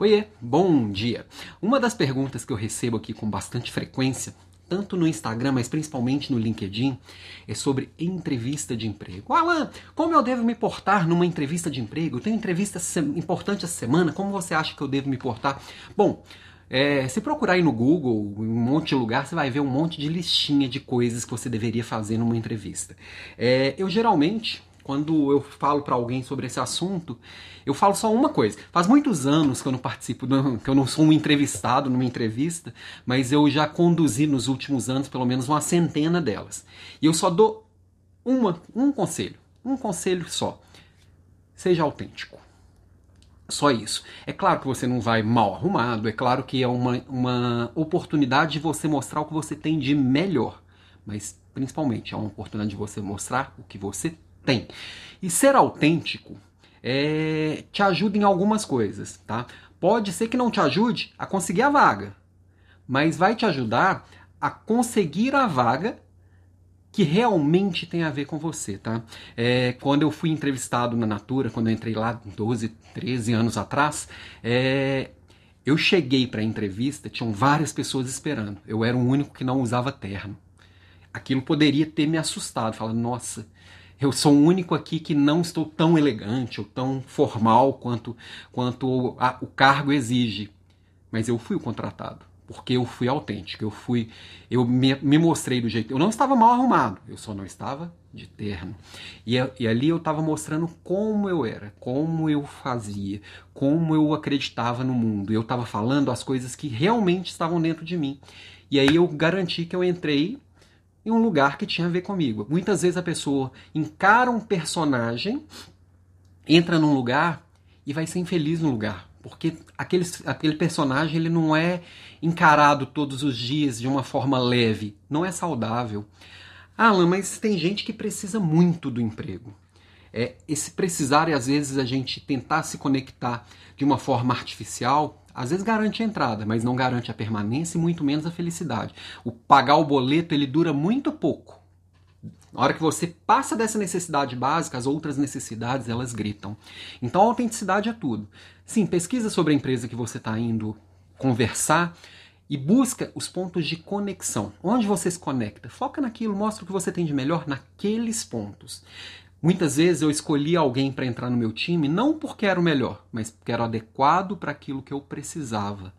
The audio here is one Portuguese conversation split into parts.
Oiê, bom dia! Uma das perguntas que eu recebo aqui com bastante frequência, tanto no Instagram, mas principalmente no LinkedIn, é sobre entrevista de emprego. Alan, como eu devo me portar numa entrevista de emprego? Tem entrevista importante essa semana, como você acha que eu devo me portar? Bom, é, se procurar aí no Google, em um monte de lugar, você vai ver um monte de listinha de coisas que você deveria fazer numa entrevista. É, eu geralmente quando eu falo para alguém sobre esse assunto, eu falo só uma coisa. Faz muitos anos que eu não participo, que eu não sou um entrevistado numa entrevista, mas eu já conduzi nos últimos anos pelo menos uma centena delas. E eu só dou uma, um conselho, um conselho só. Seja autêntico. Só isso. É claro que você não vai mal arrumado, é claro que é uma, uma oportunidade de você mostrar o que você tem de melhor. Mas, principalmente, é uma oportunidade de você mostrar o que você tem. E ser autêntico é, te ajuda em algumas coisas, tá? Pode ser que não te ajude a conseguir a vaga, mas vai te ajudar a conseguir a vaga que realmente tem a ver com você, tá? É, quando eu fui entrevistado na Natura, quando eu entrei lá 12, 13 anos atrás, é, eu cheguei para a entrevista, tinham várias pessoas esperando. Eu era o único que não usava terno. Aquilo poderia ter me assustado, falando, nossa, eu sou o único aqui que não estou tão elegante ou tão formal quanto, quanto a, o cargo exige. Mas eu fui o contratado, porque eu fui autêntico, eu fui, eu me, me mostrei do jeito. Eu não estava mal arrumado, eu só não estava de terno. E, e ali eu estava mostrando como eu era, como eu fazia, como eu acreditava no mundo. Eu estava falando as coisas que realmente estavam dentro de mim. E aí eu garanti que eu entrei em um lugar que tinha a ver comigo. Muitas vezes a pessoa encara um personagem, entra num lugar e vai ser infeliz no lugar. Porque aquele, aquele personagem ele não é encarado todos os dias de uma forma leve, não é saudável. Ah, Alan, mas tem gente que precisa muito do emprego. É, esse precisar e às vezes a gente tentar se conectar de uma forma artificial às vezes garante a entrada, mas não garante a permanência e muito menos a felicidade. O pagar o boleto ele dura muito pouco. Na hora que você passa dessa necessidade básica, as outras necessidades elas gritam. Então a autenticidade é tudo. Sim, pesquisa sobre a empresa que você está indo conversar e busca os pontos de conexão. Onde você se conecta? Foca naquilo, mostra o que você tem de melhor naqueles pontos. Muitas vezes eu escolhi alguém para entrar no meu time não porque era o melhor, mas porque era adequado para aquilo que eu precisava.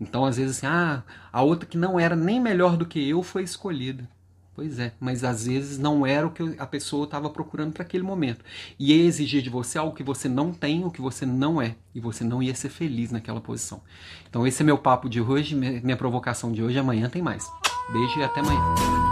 Então, às vezes, assim, ah, a outra que não era nem melhor do que eu foi escolhida. Pois é, mas às vezes não era o que a pessoa estava procurando para aquele momento. E ia exigir de você algo que você não tem, o que você não é. E você não ia ser feliz naquela posição. Então, esse é meu papo de hoje, minha provocação de hoje. Amanhã tem mais. Beijo e até amanhã.